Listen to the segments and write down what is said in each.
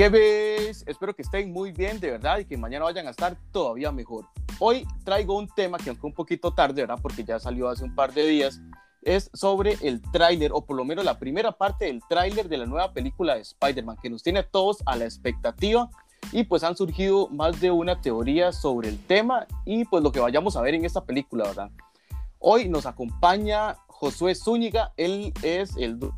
¿Qué ves? Espero que estén muy bien, de verdad, y que mañana vayan a estar todavía mejor. Hoy traigo un tema que aunque un poquito tarde, ¿verdad? Porque ya salió hace un par de días, es sobre el tráiler, o por lo menos la primera parte del tráiler de la nueva película de Spider-Man, que nos tiene a todos a la expectativa y pues han surgido más de una teoría sobre el tema y pues lo que vayamos a ver en esta película, ¿verdad? Hoy nos acompaña Josué Zúñiga, él es el de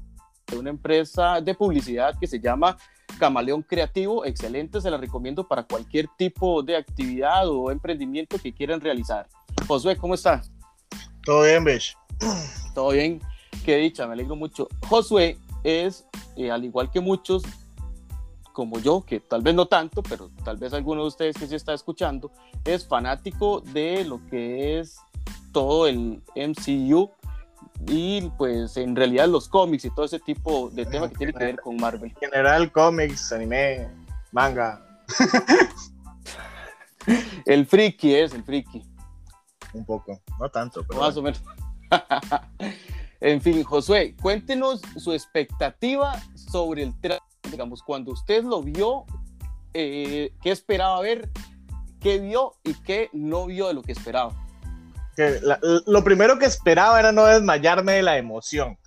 una empresa de publicidad que se llama Camaleón Creativo, excelente, se la recomiendo para cualquier tipo de actividad o emprendimiento que quieran realizar. Josué, ¿cómo está? Todo bien, Besh. Todo bien, qué dicha, me alegro mucho. Josué es, eh, al igual que muchos, como yo, que tal vez no tanto, pero tal vez alguno de ustedes que se está escuchando, es fanático de lo que es todo el MCU y pues en realidad los cómics y todo ese tipo de temas que tiene que ver con Marvel. En general, cómics, anime, manga. el friki es el friki. Un poco, no tanto, pero. Más o menos. en fin, Josué, cuéntenos su expectativa sobre el trailer, digamos, cuando usted lo vio, eh, ¿qué esperaba ver? ¿Qué vio y qué no vio de lo que esperaba? Que lo primero que esperaba era no desmayarme de la emoción.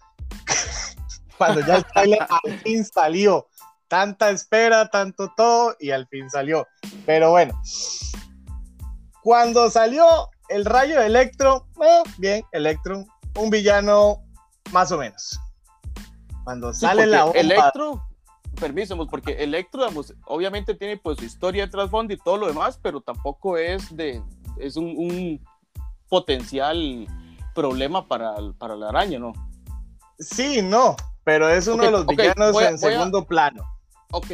cuando ya el trailer al fin salió. Tanta espera, tanto todo, y al fin salió. Pero bueno, cuando salió el rayo de Electro, eh, bien, Electro, un villano más o menos. Cuando sale la bomba, Electro, permiso, porque Electro, obviamente tiene pues su historia de trasfondo y todo lo demás, pero tampoco es de, es un, potencial problema para, para la araña, ¿no? Sí, no, pero es uno de los villanos en segundo plano. Ok,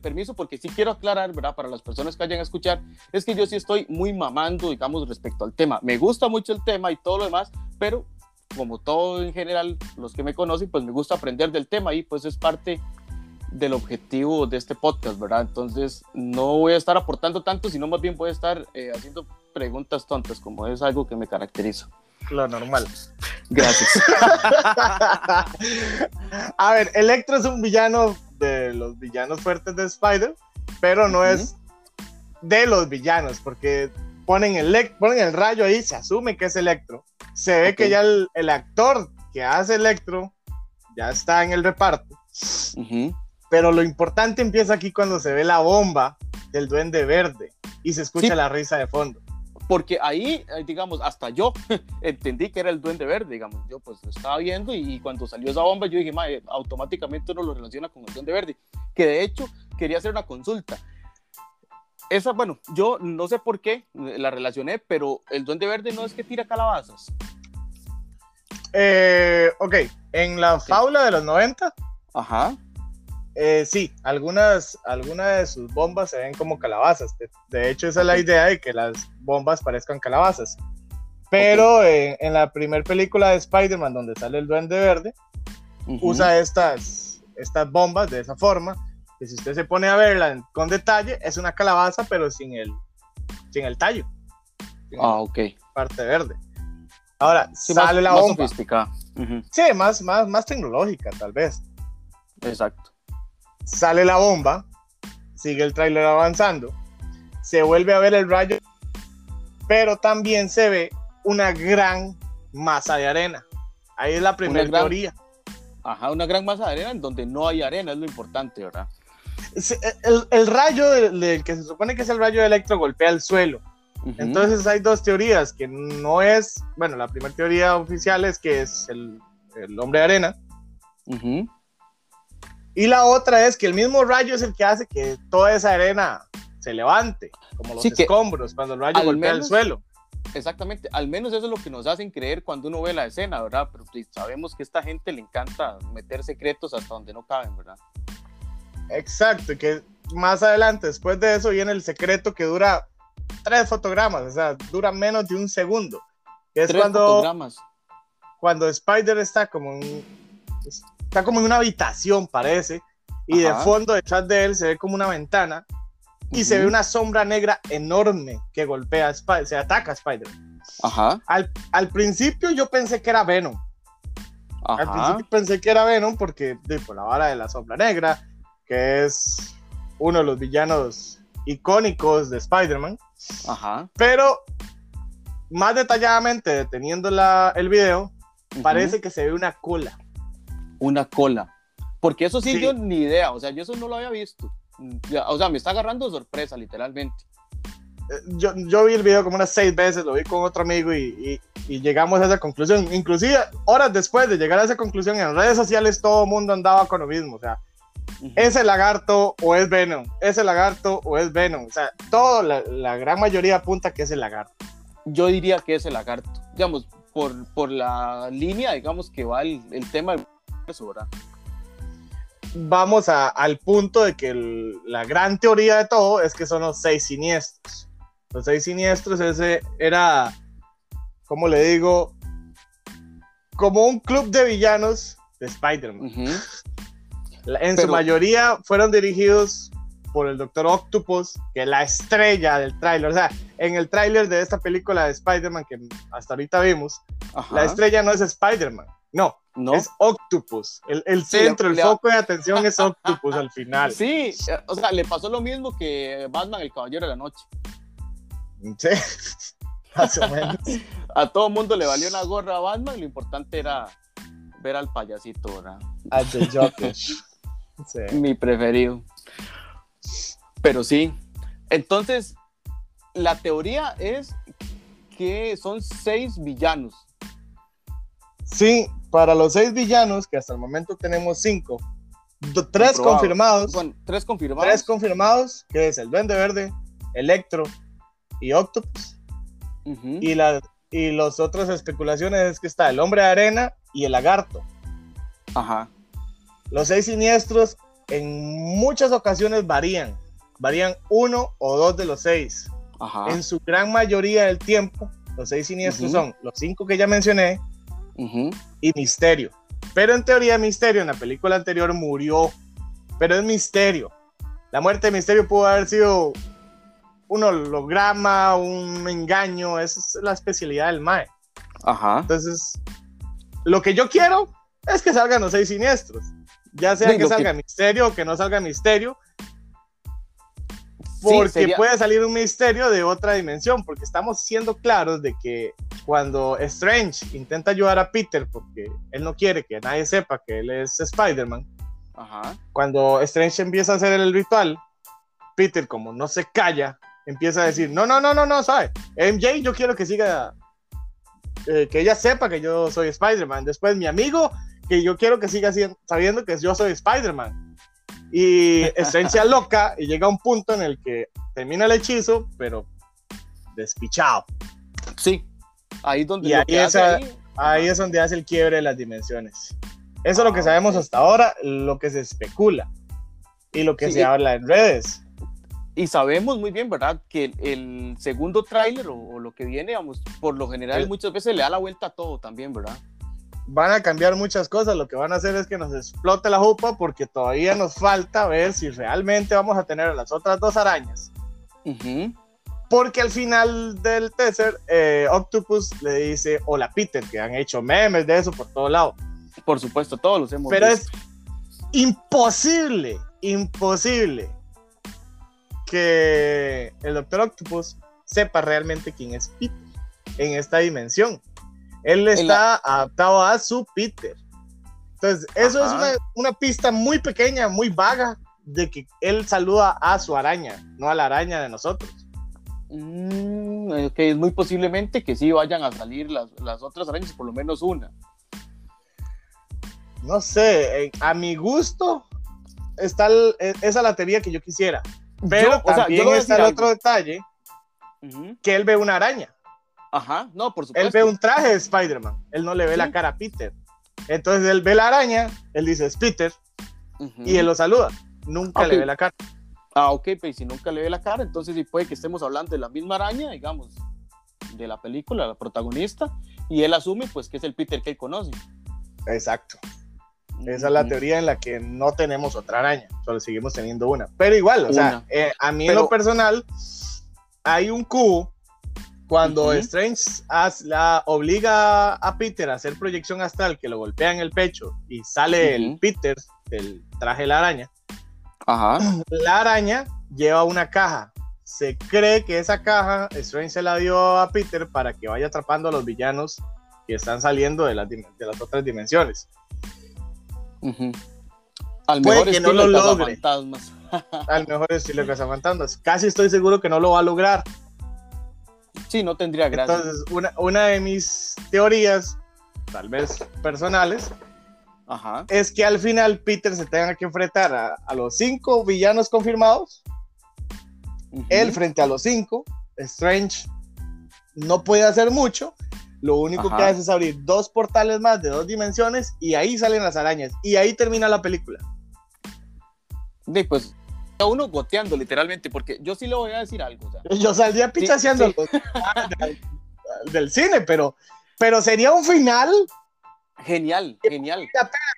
permiso, porque sí quiero aclarar, ¿verdad? Para las personas que vayan a escuchar, es que yo sí estoy muy mamando, digamos, respecto al tema. Me gusta mucho el tema y todo lo demás, pero como todo en general, los que me conocen, pues me gusta aprender del tema y pues es parte del objetivo de este podcast, ¿verdad? Entonces, no voy a estar aportando tanto, sino más bien voy a estar eh, haciendo preguntas tontas, como es algo que me caracteriza. Lo normal. Gracias. a ver, Electro es un villano de los villanos fuertes de Spider, pero no es de los villanos, porque ponen el, ponen el rayo ahí, se asume que es Electro. Se ve que ya el, actor que hace Electro ya está en el reparto. Pero lo importante empieza aquí cuando se ve la bomba del duende verde y se escucha la risa de fondo. Porque ahí, eh, digamos, hasta yo entendí que era el duende verde, digamos, yo pues lo estaba viendo y, cuando salió esa bomba yo dije, automáticamente uno lo relaciona con el duende verde, que de hecho quería hacer una consulta. Esa, bueno, yo no sé por qué la relacioné, pero el duende verde no es que tira calabazas. Eh, ok, en la faula de los 90, Ajá. Eh, sí, algunas, algunas de sus bombas se ven como calabazas. De, hecho, esa es la idea de que las bombas parezcan calabazas. Pero en, la primera película de Spider-Man, donde sale el Duende Verde, usa estas, estas bombas de esa forma. Que si usted se pone a verla con detalle, es una calabaza, pero sin el, sin el tallo. ah, ok. Parte verde. Ahora, sale la bomba. Más sofisticada. Sí, más, más, más tecnológica, tal vez. Exacto sale la bomba, sigue el tráiler avanzando, se vuelve a ver el rayo, pero también se ve una gran masa de arena. Ahí es la primera teoría. Ajá, una gran masa de arena en donde no hay arena, es lo importante, ¿verdad? El, rayo del, que se supone que es el rayo de electro golpea el suelo. Entonces hay dos teorías, que no es, bueno, la primera teoría oficial es que es el, hombre de arena. Y la otra es que el mismo rayo es el que hace que toda esa arena se levante, como los escombros, cuando el rayo golpea el suelo. Exactamente, al menos eso es lo que nos hacen creer cuando uno ve la escena, ¿verdad? Pero pues, sabemos que a esta gente le encanta meter secretos hasta donde no caben, ¿verdad? Exacto, que más adelante, después de eso, viene el secreto que dura tres fotogramas, o sea, dura menos de un segundo. es tres cuando, fotogramas. Cuando Spider está como en, está como en una habitación, parece, y de fondo detrás de él se ve como una ventana y se ve una sombra negra enorme que golpea a Spider, se ataca a Spider. Ajá. Al, principio yo pensé que era Venom. Al principio pensé que era Venom porque por la vara de la sombra negra, que es uno de los villanos icónicos de Spider-Man. Ajá. Pero más detalladamente, deteniendo la, el video, parece que se ve una cola. Una cola. Porque eso sí, Sí. yo ni idea. O sea, yo eso no lo había visto. O sea, me está agarrando de sorpresa, literalmente. Eh, Yo, yo vi el video como unas seis veces, lo vi con otro amigo y, y- y llegamos a esa conclusión. Inclusive, horas después de llegar a esa conclusión, en redes sociales todo el mundo andaba con lo mismo. O sea, Ujú. ¿es el lagarto o es Venom? ¿Es el lagarto o es Venom? O sea, todo, la, la gran mayoría apunta que es el lagarto. Yo diría que es el lagarto. Digamos, por, por la línea, digamos, que va el, el tema del ¿verdad? Vamos a- al punto de que el- la gran teoría de todo es que son los seis siniestros. Los seis siniestros, ese era, ¿cómo le digo? Como un club de villanos de Spider-Man. Ujú. La- En su Pero- mayoría fueron dirigidos por el Doctor Octopus, que es la estrella del tráiler. O sea, en el tráiler de esta película de Spider-Man que hasta ahorita vimos, Ajá. la estrella no es Spider-Man, no, ¿No? es Octopus. El, el Sí, centro, le- el le- foco de atención es Octopus al final. Sí, o sea, le pasó lo mismo que Batman, el Caballero de la Noche. Sí, más o menos. A todo mundo le valió una gorra a Batman, lo importante era ver al payasito, ¿verdad? A The Joker. Sí. Mi preferido. Pero sí. Entonces, la teoría es que son seis villanos. Sí, para los seis villanos, que hasta el momento tenemos cinco, tres confirmados. Bueno, tres confirmados. Tres confirmados, que es el Duende Verde, Electro y Octopus. Ujú. Y, la, y las otras especulaciones es que está el Hombre de Arena y el Lagarto. Ajá. Los seis siniestros en muchas ocasiones varían. Varían uno o dos de los seis. Ajá. En su gran mayoría del tiempo, los seis siniestros Ujú. son los cinco que ya mencioné Y Misterio. Pero en teoría Misterio en la película anterior murió. Pero es Misterio. La muerte de Misterio pudo haber sido un holograma, un engaño. Esa es la especialidad del MAE. Ajá. Entonces, lo que yo quiero es que salgan los seis siniestros. Ya sea Sí, que salga Misterio o que no salga Misterio. Sí, Porque sería- puede salir un misterio de otra dimensión, porque estamos siendo claros de que cuando Strange intenta ayudar a Peter, porque él no quiere que nadie sepa que él es Spider-Man, cuando Strange empieza a hacer el ritual, Peter como no se calla, empieza a decir, no, no, no, no, no, ¿sabe? MJ yo quiero que siga, eh, que ella sepa que yo soy Spider-Man. Después mi amigo, que yo quiero que siga sabiendo que yo soy Spider-Man. Y Strange se aloca y llega a un punto en el que termina el hechizo, pero despichado. Sí. Ahí es donde Y ahí esa- ahí- Ahí es donde hace el quiebre de las dimensiones. Eso es lo que Ah, sabemos hasta ahora, lo que se especula y lo que Sí, se y- habla en redes. Y sabemos muy bien, ¿verdad? Que el, el segundo tráiler o, o lo que viene, vamos, por lo general El- muchas veces le da la vuelta a todo también, ¿verdad? Van a cambiar muchas cosas, lo que van a hacer es que nos explote la jupa porque todavía nos falta ver si realmente vamos a tener a las otras dos arañas. Ujú. Porque al final del teaser, eh, Octopus le dice, hola Peter, que han hecho memes de eso por todo lado. Por supuesto, todos los hemos Pero es visto. imposible, imposible que el Doctor Octopus sepa realmente quién es Peter en esta dimensión. Él está adaptado a su Peter. Entonces, eso es una pista muy pequeña, muy vaga, de que él saluda a su araña, no a la araña de nosotros. Mm, ok, es muy posiblemente que sí vayan a salir las, las otras arañas, por lo menos una. No sé, eh, a mi gusto, está el- e- esa es la teoría que yo quisiera. Pero Yo, o sea, también a está el algo. otro detalle, que él ve una araña. Ajá, no, por supuesto. Él ve un traje de Spider-Man. Él no le ve Sí. la cara a Peter. Entonces él ve la araña, él dice es Peter y él lo saluda. Nunca le ve la cara. Ah, ok, pues si nunca le ve la cara, entonces sí puede que estemos hablando de la misma araña, digamos, de la película, la protagonista, y él asume pues que es el Peter que él conoce. Exacto. Esa es la teoría en la que no tenemos otra araña, solo seguimos teniendo una. Pero igual, o sea, eh, a mí en Pero- lo personal, hay un cubo cuando. Strange la, obliga a Peter a hacer proyección astral que lo golpea en el pecho y sale el. Peter del traje de la araña. Ajá. La araña lleva una caja. Se cree que esa caja Strange se la dio a Peter para que vaya atrapando a los villanos que están saliendo de las, de las otras dimensiones. Ujú. Al Puede mejor que no estilo lo logre. Cazafantasmas. Al mejor estilo de Cazafantasmas. Casi estoy seguro que no lo va a lograr. Sí, no tendría gracia. Entonces, una, una de mis teorías, tal vez personales, Ajá. es que al final Peter se tenga que enfrentar a, a los cinco villanos confirmados, Ujú. él frente a los cinco, Strange no puede hacer mucho, lo único Ajá. que hace es abrir dos portales más de dos dimensiones y ahí salen las arañas y ahí termina la película. Sí, pues a uno goteando literalmente, porque yo sí le voy a decir algo. o sea, Yo saldría pichaseando sí. del, del cine, pero, pero sería un final, genial, genial.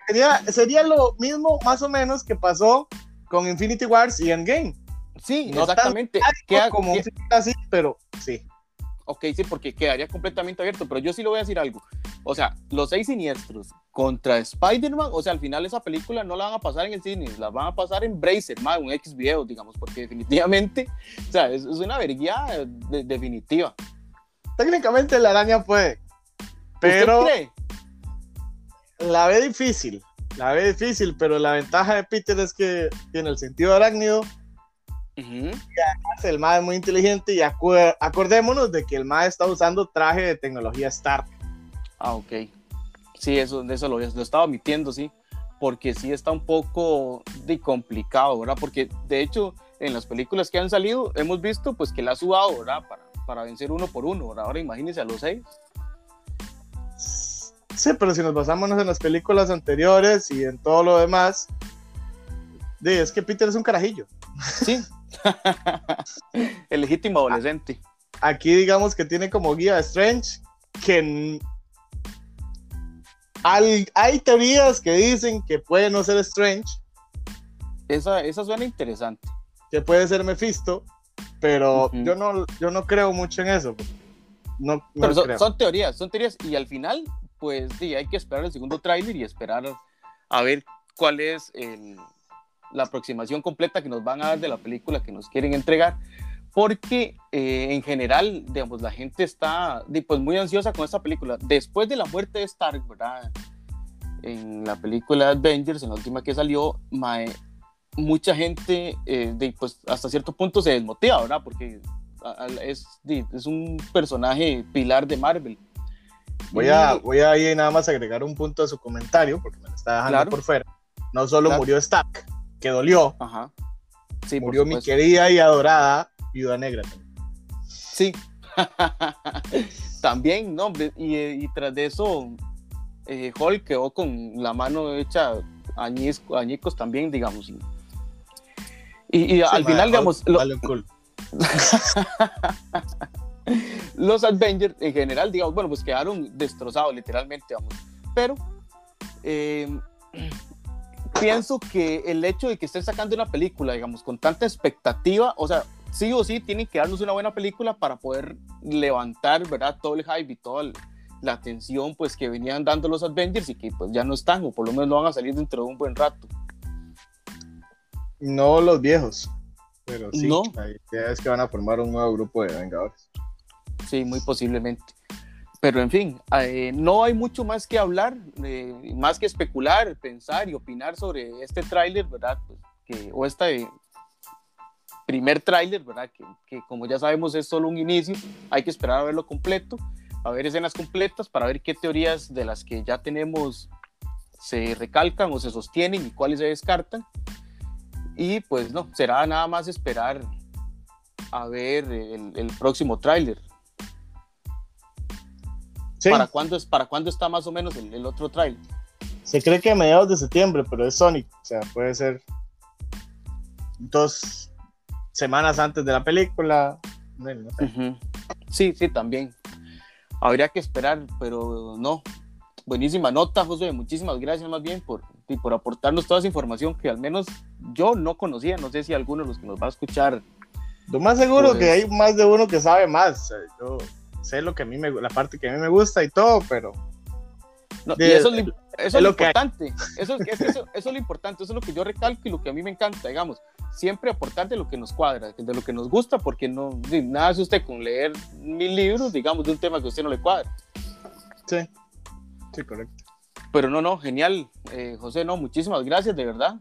sería, sería lo mismo más o menos que pasó con Infinity Wars y Endgame. Sí, No exactamente. Queda- como un así, pero sí. ok, sí, porque quedaría completamente abierto, pero yo sí le voy a decir algo. O sea, los seis siniestros contra Spider-Man, o sea, al final esa película no la van a pasar en el cine, la van a pasar en Bracer, más un X video, digamos, porque definitivamente, o sea, es, es una verguía de- definitiva. Técnicamente la araña puede, ¿Usted pero cree? La ve difícil. La ve difícil, pero la ventaja de Peter es que tiene el sentido arácnido. Ujú. El MAE es muy inteligente y acu- acordémonos de que el MAE está usando traje de tecnología Stark. Ah, ok. Sí, eso, eso lo, lo estaba omitiendo, sí, porque sí está un poco de complicado, ¿verdad? Porque de hecho, en las películas que han salido, hemos visto pues que la ha sudado, ¿verdad? Para, para vencer uno por uno, ¿verdad? Ahora imagínense a los seis. Sí, pero si nos basamos en las películas anteriores y en todo lo demás, de, es que Peter es un carajillo. Sí. El legítimo adolescente. Aquí digamos que tiene como guía a Strange que al- hay teorías que dicen que puede no ser Strange, Esa, esa suena interesante. que puede ser Mephisto, pero Ujú. yo no yo no creo mucho en eso. No, no Pero son, creo. son teorías, son teorías. Y al final, pues sí, hay que esperar el segundo tráiler y esperar a ver cuál es el- la aproximación completa que nos van a dar de la película que nos quieren entregar. Porque eh, en general, digamos, la gente está pues, muy ansiosa con esta película. Después de la muerte de Stark, ¿verdad? En la película Avengers, en la última que salió, mae, mucha gente, eh, di, pues hasta cierto punto se desmotiva, ¿verdad? Porque es, es un personaje pilar de Marvel. Voy a, voy a ahí nada más agregar un punto a su comentario, porque me lo está dejando Claro. por fuera. No solo Claro. murió Stark, que dolió, Ajá. Sí, murió mi querida y adorada Viuda Negra. también. Sí. También, ¿no? hombre, Y, y tras de eso, eh, Hulk quedó con la mano hecha añisco- añicos también, digamos. Y, y- y Sí, al final, digamos, lo- culo. los Avengers en general, digamos, bueno, pues quedaron destrozados literalmente, vamos. Pero eh, pienso que el hecho de que estén sacando una película, digamos, con tanta expectativa, o sea, sí o sí tienen que darnos una buena película para poder levantar, ¿verdad? Todo el hype y toda el- la atención, pues, que venían dando los Avengers y que, pues, ya no están, o por lo menos no van a salir dentro de un buen rato. No los viejos, pero sí, No. la idea es que van a formar un nuevo grupo de Vengadores. Sí, muy posiblemente. Pero en fin, eh, no hay mucho más que hablar, eh, más que especular, pensar y opinar sobre este tráiler, ¿verdad? Pues, que, o este primer tráiler, ¿verdad? Que, que como ya sabemos es solo un inicio, hay que esperar a verlo completo, a ver escenas completas para ver qué teorías de las que ya tenemos se recalcan o se sostienen y cuáles se descartan. Y pues no, será nada más esperar a ver el, el próximo tráiler. Sí, ¿Para cuándo, es, ¿Para cuándo está más o menos el, el otro trailer? se cree que a mediados de septiembre, pero es Sonic, o sea, puede ser dos semanas antes de la película. No, no sé. Ujú. Sí, sí, también. Habría que esperar, pero no. Buenísima nota, José. Muchísimas gracias más bien por, y por aportarnos toda esa información que al menos yo no conocía. No sé si alguno de los que nos va a escuchar. Lo más seguro Pues- que hay más de uno que sabe más. yo sé lo que a mí me, la parte que a mí me gusta y todo, pero No, De- y eso es, lo, eso es, lo, importante. Eso, es, eso, es lo importante, eso es lo que yo recalco y lo que a mí me encanta, digamos. Siempre aportar de lo que nos cuadra, de lo que nos gusta, porque no, nada hace usted con leer mil libros, digamos, de un tema que a usted no le cuadra. Sí, sí, correcto. Pero no, no, genial, eh, José, no, muchísimas gracias, de verdad.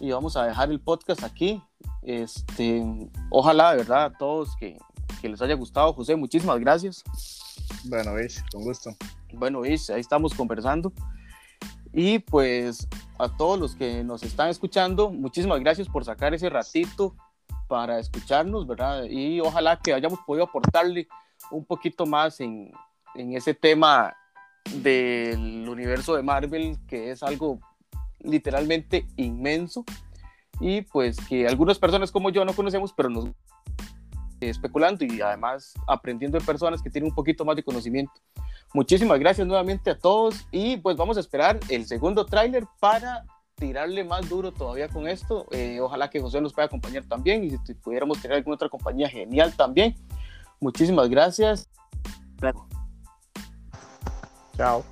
Y vamos a dejar el podcast aquí. Este, ojalá, de verdad, a todos que, que les haya gustado. José, muchísimas gracias. Bueno, Ish, con gusto. Bueno, Ish, ahí estamos conversando. Y pues a todos los que nos están escuchando, muchísimas gracias por sacar ese ratito para escucharnos, ¿verdad? Y ojalá que hayamos podido aportarle un poquito más en, en ese tema del universo de Marvel, que es algo literalmente inmenso y pues que algunas personas como yo no conocemos, pero nos especulando y además aprendiendo de personas que tienen un poquito más de conocimiento. Muchísimas gracias nuevamente a todos y pues vamos a esperar el segundo tráiler para tirarle más duro todavía con esto. Eh, ojalá que José nos pueda acompañar también y si pudiéramos tener alguna otra compañía, genial también. Muchísimas gracias. Chao.